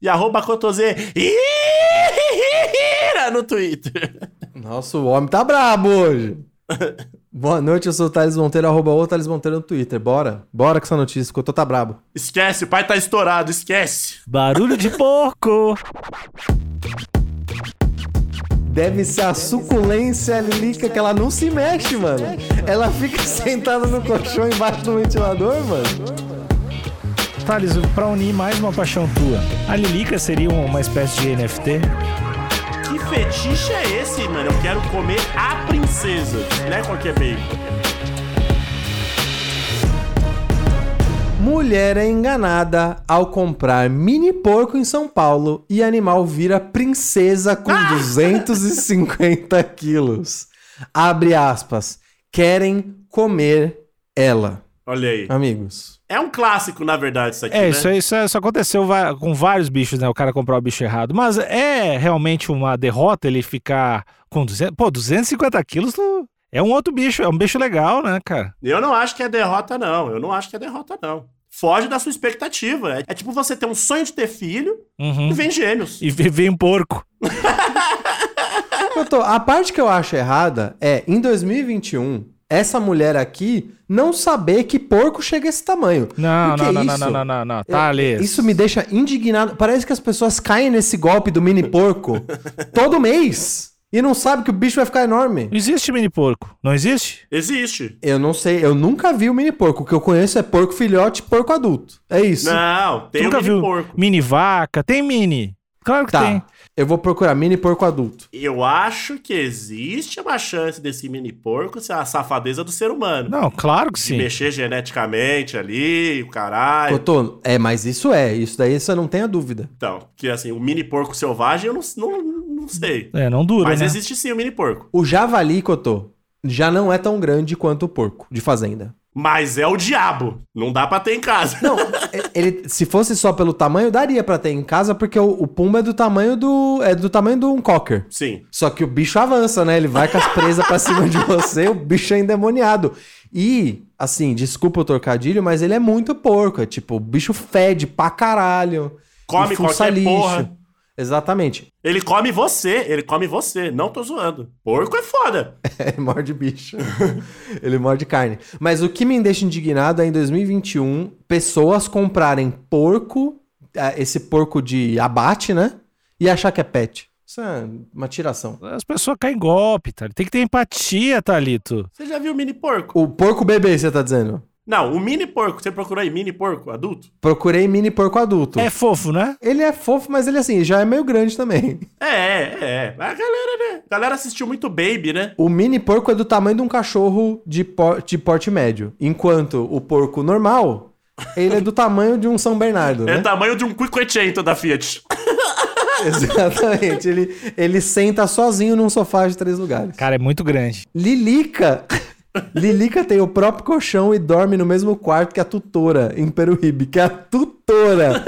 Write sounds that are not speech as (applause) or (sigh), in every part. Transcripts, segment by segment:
e arroba Cotoseira no Twitter. Nossa, o homem tá brabo hoje. (laughs) Boa noite, eu sou o Thales Monteiro, arroba o Thales Monteiro no Twitter. Bora, bora com essa notícia, que eu tô tá brabo. Esquece, o pai tá estourado, esquece. Barulho de porco! Deve ser a suculência lilica que ela não se mexe, mano. Ela fica sentada no colchão embaixo do ventilador, mano. Thales, pra unir mais uma paixão tua, a Lilica seria uma espécie de NFT? Que fetiche é esse, mano? Eu quero comer a princesa, não é qualquer bacon. Mulher é enganada ao comprar mini porco em São Paulo e animal vira princesa com 250 quilos. Abre aspas. Querem comer ela. Olha aí. Amigos. É um clássico, na verdade, isso aqui, É, né? isso, isso, isso aconteceu com vários bichos, né? O cara comprar o bicho errado. Mas é realmente uma derrota ele ficar com 200... Pô, 250 quilos tu- é um outro bicho, é um bicho legal, né, cara? Eu não acho que é derrota, não. Eu não acho que é derrota, não. Foge da sua expectativa. É, é tipo você ter um sonho de ter filho Uhum. e vem gêmeos. E ve- vem um porco. (laughs) Eu tô- a parte que eu acho errada é, em 2021, essa mulher aqui não saber que porco chega a esse tamanho. Não, não, não, não, isso- não, não, não, não. Tá, Alê. Isso me deixa indignado. Parece que as pessoas caem nesse golpe do mini porco (laughs) todo mês e não sabem que o bicho vai ficar enorme. Não existe mini porco. Não existe? Existe. Eu não sei, eu nunca vi o mini porco. O que eu conheço é porco filhote e porco adulto. É isso. Não, tem nunca o mini viu porco. mini vaca? Tem mini. Claro que Tá. tem. Eu vou procurar mini porco adulto. Eu acho que existe uma chance desse mini porco ser a safadeza do ser humano. Não, claro que De sim. mexer geneticamente ali, o caralho. Cotô, é, mas isso é. Isso daí você não tenha dúvida. Então, que assim, o mini porco selvagem eu não, não, não sei. É, não dura, Mas né? existe sim o mini porco. O javali, Cotô, já não é tão grande quanto o porco de fazenda. Mas é o diabo. Não dá pra ter em casa. Não, (laughs) ele, se fosse só pelo tamanho, daria pra ter em casa, porque o, o pumba é do tamanho do. é do tamanho de um cocker. Sim. Só que o bicho avança, né? Ele vai com as presas pra cima de você, o bicho é endemoniado. E, assim, desculpa o trocadilho, mas ele é muito porco. É tipo, o bicho fede pra caralho. Come qualquer porra. Exatamente. Ele come você, ele come você. Não tô zoando. Porco é foda. (laughs) Ele morde bicho. (laughs) ele morde carne. Mas o que me deixa indignado é em 2021 pessoas comprarem porco, ah, esse porco de abate, né? E achar que é pet. Isso é uma tiração. As pessoas caem em golpe, tá? Tem que ter empatia, Thalito. Você já viu o mini porco? O porco bebê, você tá dizendo? Não, o mini porco. Você procurou aí mini porco adulto? Procurei mini porco adulto. É fofo, né? Ele é fofo, mas ele assim, já é meio grande também. (laughs) É, é, é. A galera, né? A galera assistiu muito Baby, né? O mini porco é do tamanho de um cachorro de, por- de porte médio. Enquanto o porco normal, ele é do tamanho de um São Bernardo, É né? o tamanho de um Quicquecento da Fiat. (laughs) Exatamente. Ele, ele senta sozinho num sofá de três lugares. Cara, é muito grande. Lilica. Lilica tem o próprio colchão e dorme no mesmo quarto que a tutora em Peruíbe, que é a tutora.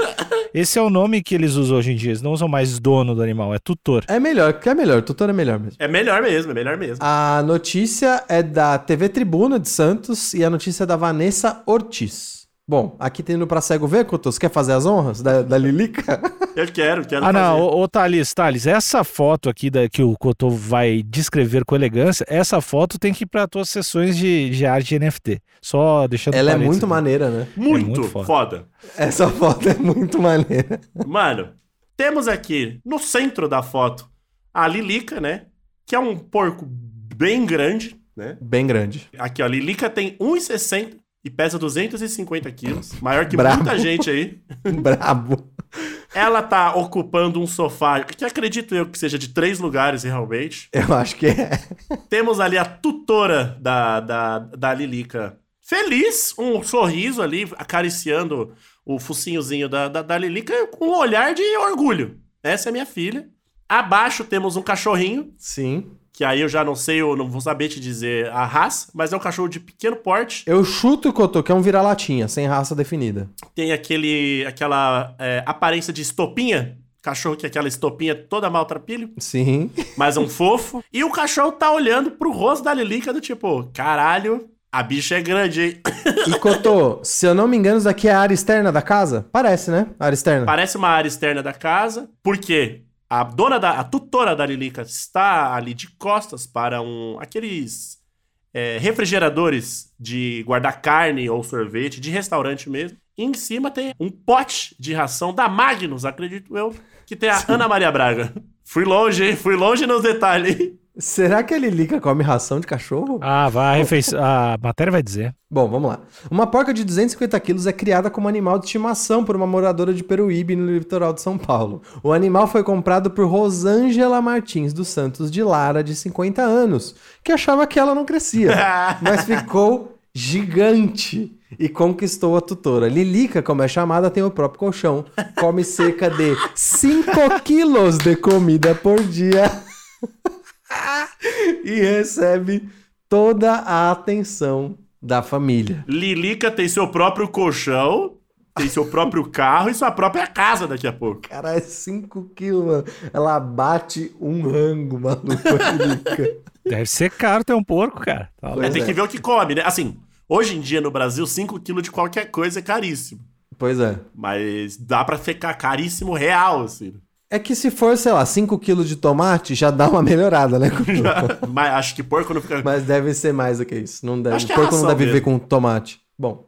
Esse é o nome que eles usam hoje em dia. Eles não usam mais dono do animal, é tutor. É melhor, que é melhor, tutora é melhor mesmo. É melhor mesmo, é melhor mesmo. A notícia é da TV Tribuna de Santos e a notícia é da Vanessa Ortiz. Bom, aqui tem no Pra Cego Ver, Couto, você quer fazer as honras da, da Lilica? (laughs) Eu quero, quero Ah, não, fazer. ô, ô Thales, Thales, essa foto aqui da, que o Cotô vai descrever com elegância, essa foto tem que ir para tuas sessões de, de arte NFT. Só deixando Ela é muito aqui. maneira, né? Muito, muito foda. foda. Essa foto é muito maneira. Mano, temos aqui no centro da foto a Lilica, né? Que é um porco bem grande, né? Bem grande. Aqui, ó, a Lilica tem 1,60 e pesa 250 quilos. Maior que Brabo. muita gente aí. (laughs) Brabo. Ela tá ocupando um sofá que acredito eu que seja de três lugares realmente. Eu acho que é. Temos ali a tutora da, da, da Lilica. Feliz, um sorriso ali, acariciando o focinhozinho da, da, da Lilica com um olhar de orgulho. Essa é minha filha. Abaixo temos um cachorrinho Sim. Que aí eu já não sei, eu não vou saber te dizer a raça, mas é um cachorro de pequeno porte. Eu chuto, Cotô, que é um vira-latinha, sem raça definida. Tem aquele, aquela é, aparência de estopinha. Cachorro que é aquela estopinha toda maltrapilho, Sim. mas um fofo. E o cachorro tá olhando pro rosto da Lilica do tipo, caralho, a bicha é grande, hein? (laughs) E Cotô, se eu não me engano, isso daqui é a área externa da casa? Parece, né? A área externa. Parece uma área externa da casa, porque a dona da, a tutora da Lilica está ali de costas para um aqueles é, refrigeradores de guardar carne ou sorvete de restaurante mesmo. E em cima tem um pote de ração da Magnus, acredito eu, que tem a Ana Maria Braga. Fui longe, hein? Fui longe nos detalhes. Será que a Lilica come ração de cachorro? Ah, vai, a, refeição, a matéria vai dizer. Bom, vamos lá. Uma porca de 250 quilos é criada como animal de estimação por uma moradora de Peruíbe, no litoral de São Paulo. O animal foi comprado por Rosângela Martins dos Santos de Lara, de 50 anos, que achava que ela não crescia, (laughs) mas ficou gigante e conquistou a tutora. Lilica, como é chamada, tem o próprio colchão. Come cerca de 5 (laughs) quilos de comida por dia. (laughs) e recebe toda a atenção da família. Lilica tem seu próprio colchão, tem seu próprio carro e sua própria casa daqui a pouco. Cara, é 5 quilos, mano. Ela bate um rango, maluco. (laughs) Deve ser caro ter um porco, cara. Tá. É, tem é. que ver o que come, né? Assim, hoje em dia no Brasil, 5kg de qualquer coisa é caríssimo. Pois é. Mas dá pra ficar caríssimo real, assim. É que se for, sei lá, 5 quilos de tomate, já dá uma melhorada, né? (laughs) Mas acho que porco não fica. Mas deve ser mais do que isso. Não deve, Acho que é porco não deve viver com tomate. Bom,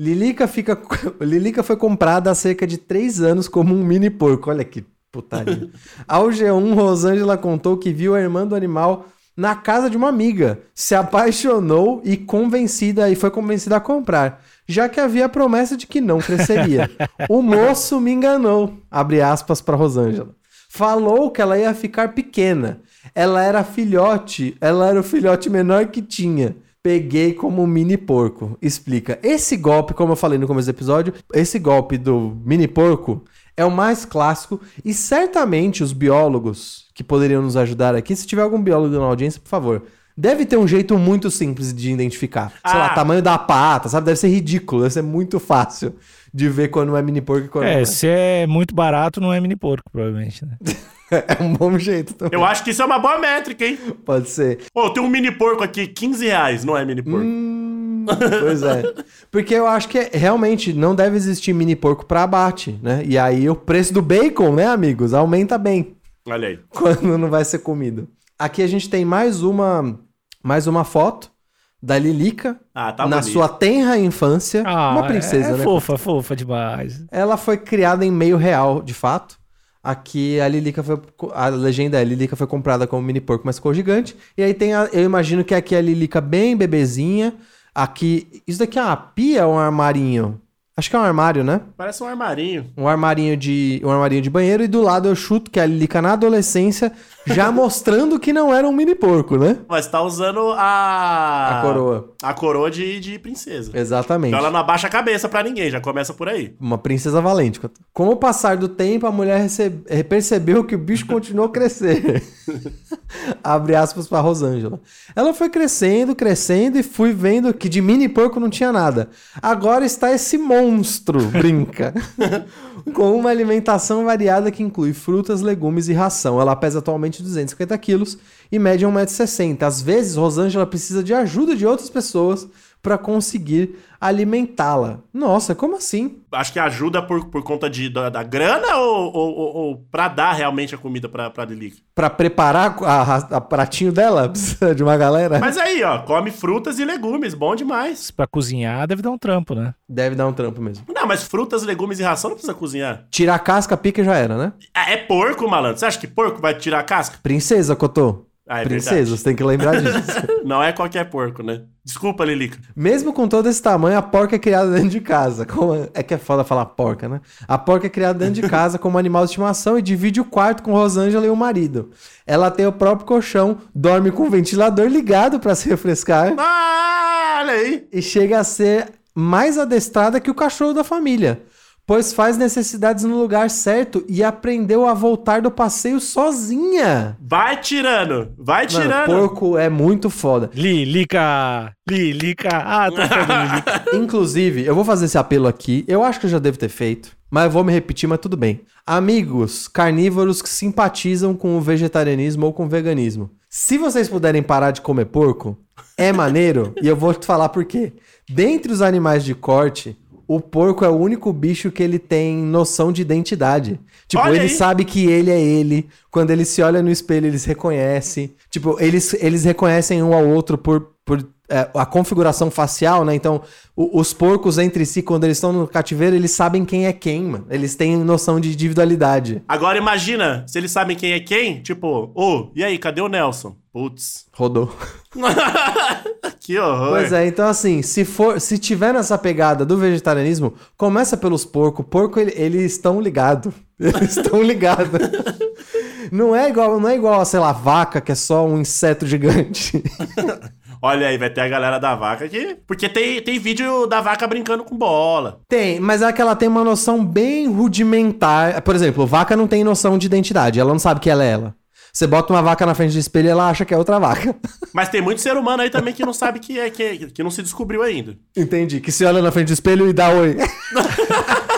Lilica fica. (laughs) Lilica foi comprada há cerca de 3 anos como um mini porco. Olha que putaria. (laughs) Ao G1, Rosângela contou que viu a irmã do animal na casa de uma amiga, se apaixonou e convencida e foi convencida a comprar, já que havia a promessa de que não cresceria. (laughs) o moço me enganou, abre aspas para Rosângela. Falou que ela ia ficar pequena. Ela era filhote, ela era o filhote menor que tinha. Peguei como um mini porco. Explica. Esse golpe, como eu falei no começo do episódio, esse golpe do mini porco é o mais clássico e certamente os biólogos que poderiam nos ajudar aqui, se tiver algum biólogo na audiência, por favor, deve ter um jeito muito simples de identificar. Sei lá, Ah. tamanho da pata, sabe? Deve ser ridículo, deve ser muito fácil de ver quando é mini porco e quando não É, é. se é muito barato, não é mini porco, provavelmente, né? (laughs) É um bom jeito também. Eu acho que isso é uma boa métrica, hein? Pode ser. Pô, tem um mini porco aqui, 15 reais, não é mini porco. Hum, pois é. Porque eu acho que realmente não deve existir mini porco para abate, né? E aí o preço do bacon, né, amigos, aumenta bem Olha aí. quando não vai ser comido. Aqui a gente tem mais uma mais uma foto da Lilica Ah, tá na bonito. sua tenra infância, uma princesa, é, é né? fofa, fofa demais. Ela foi criada em meio real, de fato. Aqui a Lilica foi. A legenda é: Lilica foi comprada como mini porco, mas ficou gigante. E aí tem a. Eu imagino que aqui é a Lilica bem bebezinha. Aqui. Isso daqui é uma pia ou um armarinho? Acho que é um armário, né? Parece um armarinho. Um armarinho de. Um armarinho de banheiro. E do lado eu chuto que é a Lilica na adolescência, já (laughs) mostrando que não era um mini porco, né? Mas tá usando a. A coroa. A coroa de, de princesa. Exatamente. Então ela não abaixa a cabeça pra ninguém, já começa por aí. Uma princesa valente. Com o passar do tempo, a mulher recebe- eh, percebeu que o bicho continuou a crescer. (laughs) Abre aspas para Rosângela. Ela foi crescendo, crescendo e fui vendo que de mini porco não tinha nada. Agora está esse monstro, brinca. (laughs) Com uma alimentação variada que inclui frutas, legumes e ração. Ela pesa atualmente 250 quilos e mede 1,60m. Às vezes, Rosângela precisa de ajuda de outras pessoas para conseguir alimentá-la. Nossa, como assim? Acho que ajuda por, por conta de, da, da grana ou, ou, ou, ou pra dar realmente a comida pra, pra Lilica? Pra preparar a, a pratinho dela? (laughs) Precisa de uma galera? Mas aí, ó, come frutas e legumes, bom demais. Pra cozinhar deve dar um trampo, né? Deve dar um trampo mesmo. Não, mas frutas, legumes e ração não precisa cozinhar. Tirar a casca, pica e já era, né? Ah, É porco, malandro. Você acha que porco vai tirar a casca? Princesa, Cotô. Ah, é Princesa, verdade. você tem que lembrar disso. (laughs) Não é qualquer porco, né? Desculpa, Lilica. Mesmo com todo esse tamanho, a porca é criada dentro de casa. Como- É que é foda falar porca, né? A porca é criada dentro de (laughs) casa como animal de estimação e divide o quarto com Rosângela e o marido. Ela tem o próprio colchão, dorme com o ventilador ligado pra se refrescar Ah, olha aí. e chega a ser mais adestrada que o cachorro da família. Pois faz necessidades no lugar certo e aprendeu a voltar do passeio sozinha. Vai tirando, vai Mano, tirando. porco é muito foda. Lilica! Lilica! Ah, tô (laughs) Lilica. Inclusive, eu vou fazer esse apelo aqui. Eu acho que eu já devo ter feito, mas eu vou me repetir, mas tudo bem. Amigos carnívoros que simpatizam com o vegetarianismo ou com o veganismo. Se vocês puderem parar de comer porco, é maneiro, (laughs) e eu vou te falar por quê. Dentre os animais de corte, o porco é o único bicho que ele tem noção de identidade. Tipo, Olha ele aí. sabe que ele é ele. Quando ele se olha no espelho, ele se reconhece. Tipo, eles, eles reconhecem um ao outro por, por é, a configuração facial, né? Então, o- os porcos entre si, quando eles estão no cativeiro, eles sabem quem é quem, mano. Eles têm noção de individualidade. Agora imagina, se eles sabem quem é quem, tipo, ô, e aí, cadê o Nelson? Putz. Rodou. (laughs) que horror. Pois é, então assim, se for, se tiver nessa pegada do vegetarianismo, começa pelos porcos. Porco, ele- eles estão ligados. (laughs) Eles estão ligados. (laughs) Não é igual, não é igual, a, sei lá, vaca, que é só um inseto gigante. Olha aí, vai ter a galera da vaca aqui. Porque tem, tem vídeo da vaca brincando com bola. Tem, mas é que ela tem uma noção bem rudimentar. Por exemplo, vaca não tem noção de identidade, ela não sabe que ela é ela. Você bota uma vaca na frente do espelho e ela acha que é outra vaca. (laughs) Mas tem muito ser humano aí também que não sabe que é, que, que não se descobriu ainda. Entendi. Que se olha na frente do espelho e dá oi. (laughs)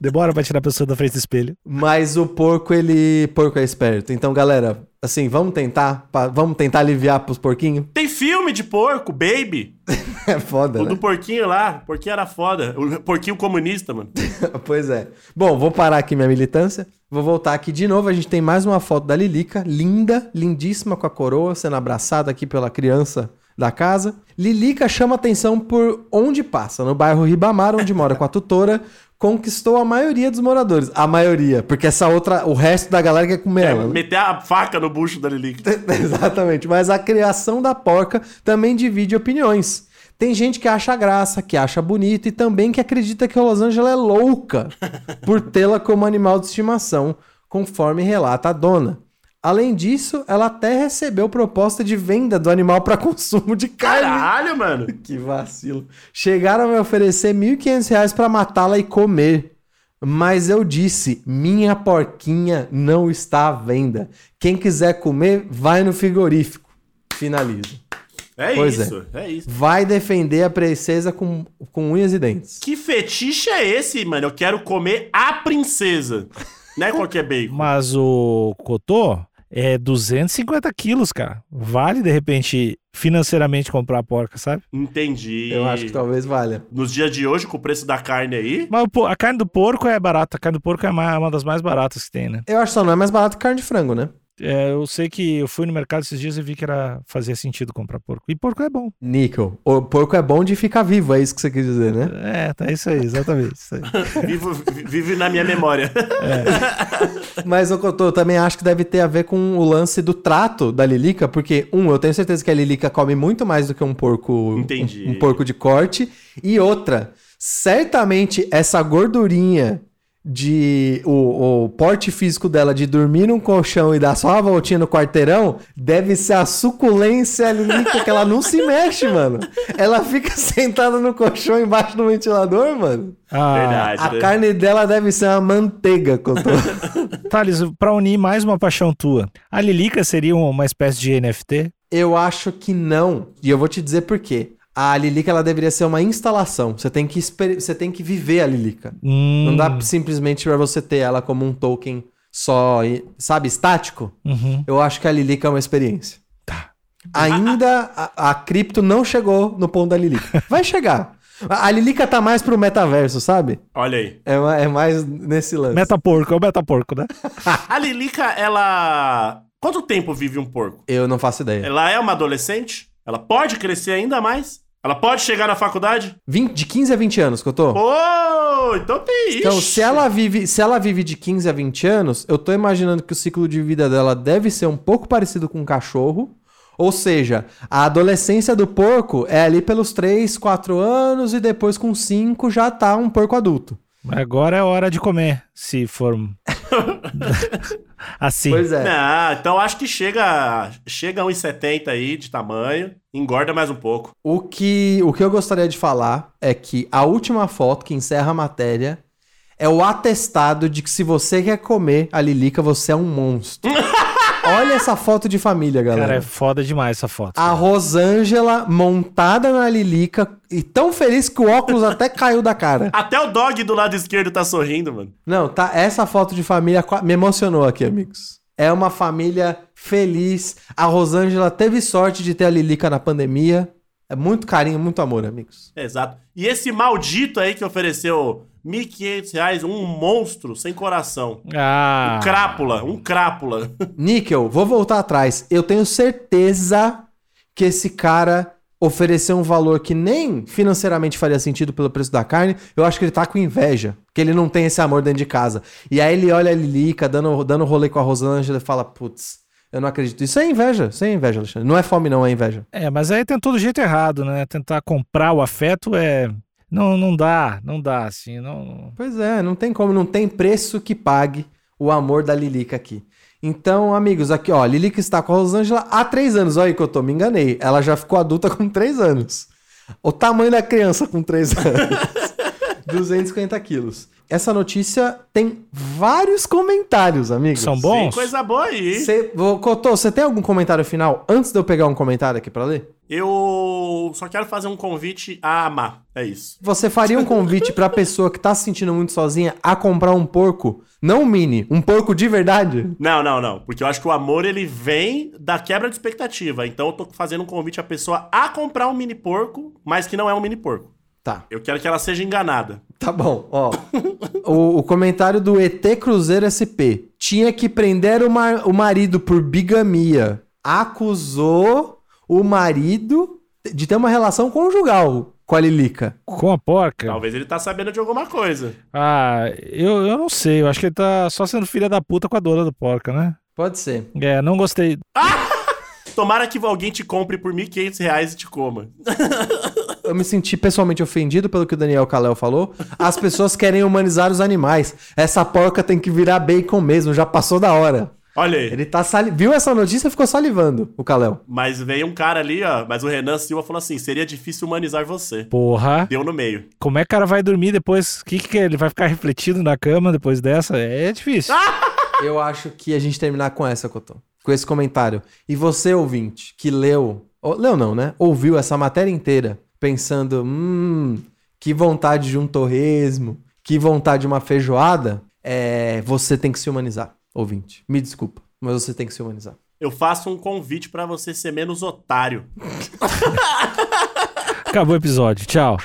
Demora pra tirar a pessoa da frente do espelho. Mas o porco, ele. Porco é esperto. Então, galera, assim, vamos tentar. pa- Vamos tentar aliviar pros porquinhos? Tem filme de porco, Baby. (laughs) É foda, O né? do porquinho lá. O porquinho era foda. O porquinho comunista, mano. (laughs) pois é. Bom, vou parar aqui minha militância. Vou voltar aqui de novo. A gente tem mais uma foto da Lilica, linda, lindíssima com a coroa, sendo abraçada aqui pela criança da casa. Lilica chama atenção por onde passa, no bairro Ribamar, onde mora com a tutora. Conquistou a maioria dos moradores. A maioria, porque essa outra, o resto da galera quer comer É, ela. meter a faca no bucho da Lilica. (laughs) Exatamente, mas a criação da porca também divide opiniões. Tem gente que acha graça, que acha bonito e também que acredita que a Rosângela é louca (laughs) por tê-la como animal de estimação, conforme relata a dona. Além disso, ela até recebeu proposta de venda do animal para (laughs) consumo de carne. Caralho, mano. (laughs) Que vacilo. Chegaram a me oferecer 1.500 reais para matá-la e comer. Mas eu disse, minha porquinha não está à venda. Quem quiser comer, vai no frigorífico. Finaliza. É Pois isso, é. isso. Vai defender a princesa com, com unhas e dentes. Que fetiche é esse, mano? Eu quero comer a princesa. (laughs) Não é qualquer bacon. Mas o Cotô é 250 quilos, cara. Vale, de repente, financeiramente comprar a porca, sabe? Entendi. Eu acho que talvez valha. Nos dias de hoje, com o preço da carne aí. Mas a carne do porco é barata. A carne do porco é ma- uma das mais baratas que tem, né? Eu acho que só não é mais barato que carne de frango, né? É, eu sei que eu fui no mercado esses dias e vi que era fazia sentido comprar porco. E porco é bom. Níquel. O porco é bom de ficar vivo, é isso que você quis dizer, né? É, tá isso aí, exatamente. Isso aí. (laughs) Vivo, vive na minha memória. (laughs) Mas o Cotô, eu também acho que deve ter a ver com o lance do trato da Lilica, porque, um, eu tenho certeza que a Lilica come muito mais do que um porco. Entendi. Um, um porco de corte. E outra, certamente essa gordurinha de. O, o porte físico dela de dormir num colchão e dar só uma voltinha no quarteirão deve ser a suculência Lilica, que ela não se mexe, mano. Ela fica (laughs) sentada no colchão embaixo do ventilador, mano. Ah, Verdade. A né? carne dela deve ser uma manteiga, Cotô. (laughs) Thales, pra unir mais uma paixão tua, a Lilica seria uma espécie de NFT? Eu acho que não. E eu vou te dizer por quê. A Lilica ela deveria ser uma instalação. Você tem que exper- você tem que viver a Lilica. Hum, Não dá simplesmente pra você ter ela como um token só, e- sabe, estático. uhum. Eu acho que a Lilica é uma experiência. Tá. Ainda a, a cripto não chegou no ponto da Lilica. Vai chegar. A, Lilica tá mais pro metaverso, sabe? Olha aí. É, é mais nesse lance. Metaporco, é o metaporco, né? (laughs) A Lilica, ela. Quanto tempo vive um porco? Eu não faço ideia. Ela é uma adolescente? Ela pode crescer ainda mais? Ela pode chegar na faculdade? 20 de 15 a 20 anos que eu tô. Pô, então tem isso. Então, se ela vive, se ela vive de 15 a 20 anos, eu tô imaginando que o ciclo de vida dela deve ser um pouco parecido com um cachorro. Ou seja, a adolescência do porco é ali pelos 3, 4 anos e depois com 5 já tá um porco adulto. Agora é hora de comer, se for (laughs) assim. Pois é. Não, então acho que chega, chega a 1,70 aí de tamanho, engorda mais um pouco. O que, o que eu gostaria de falar é que a última foto que encerra a matéria é o atestado de que se você quer comer a Lilica, você é um monstro. (laughs) Olha essa foto de família, galera. Cara, é foda demais essa foto. A Rosângela montada na Lilica e tão feliz que o óculos (laughs) até caiu da cara. Até o dog do lado esquerdo tá sorrindo, mano. Não, tá. Essa foto de família me emocionou aqui, amigos. É uma família feliz. A Rosângela teve sorte de ter a Lilica na pandemia. É muito carinho, muito amor, amigos. Exato. E esse maldito aí que ofereceu 1.500 reais, um monstro sem coração. Ah. Um crápula, um crápula. (laughs) Níquel, vou voltar atrás. Eu tenho certeza que esse cara ofereceu um valor que nem financeiramente faria sentido pelo preço da carne. Eu acho que ele tá com inveja. Que ele não tem esse amor dentro de casa. E aí ele olha a Lilica dando, dando rolê com a Rosângela e fala: Putz, eu não acredito. Isso é inveja. Isso é inveja, Alexandre. Não é fome, não, é inveja. É, mas aí tem todo jeito errado, né? Tentar comprar o afeto é. Não, não dá, não dá, assim, não. Pois é, não tem como, não tem preço que pague o amor da Lilica aqui. Então, amigos, aqui ó, Lilica está com a Rosângela há três anos. Olha aí que eu tô, me enganei. Ela já ficou adulta com três anos. O tamanho da criança com três (laughs) anos. 250 quilos. Essa notícia tem vários comentários, amigos. São Tem bons? coisa boa aí. Cê, Cotô, você tem algum comentário final antes de eu pegar um comentário aqui pra ler? Eu só quero fazer um convite a amar. É isso. Você faria um convite pra pessoa que tá se sentindo muito sozinha a comprar um porco? Não um mini, um porco de verdade? Não, não, não. Porque eu acho que o amor, ele vem da quebra de expectativa. Então eu tô fazendo um convite à pessoa a comprar um mini porco, mas que não é um mini porco. Tá. Eu quero que ela seja enganada. Tá bom, ó. o, o comentário do ET Cruzeiro SP. Tinha que prender o, mar- o marido por bigamia. Acusou o marido de ter uma relação conjugal com a Lilica. Com a porca? Talvez ele tá sabendo de alguma coisa. Ah, eu, eu não sei. Eu acho que ele tá só sendo filha da puta com a dona do porca, né? Pode ser. É, não gostei. (laughs) Tomara que alguém te compre por 1.500 reais e te coma. (laughs) Eu me senti pessoalmente ofendido pelo que o Daniel Kalel falou. As pessoas querem humanizar os animais. Essa porca tem que virar bacon mesmo, já passou da hora. Olha aí. Ele tá sali... viu essa notícia e ficou salivando, o Kalel. Mas veio um cara ali, ó. Mas o Renan Silva falou assim: seria difícil humanizar você. Porra. Deu no meio. Como é que o cara vai dormir depois? O que, que é? Ele vai ficar refletido na cama depois dessa? É difícil. (laughs) Eu acho que a gente terminar com essa, Cotô. Com esse comentário. E você, ouvinte, que leu. ou- Leu não, né? Ouviu essa matéria inteira pensando: hum, que vontade de um torresmo, que vontade de uma feijoada. É, você tem que se humanizar, ouvinte. Me desculpa, mas você tem que se humanizar. Eu faço um convite pra você ser menos otário. (laughs) Acabou o episódio. Tchau.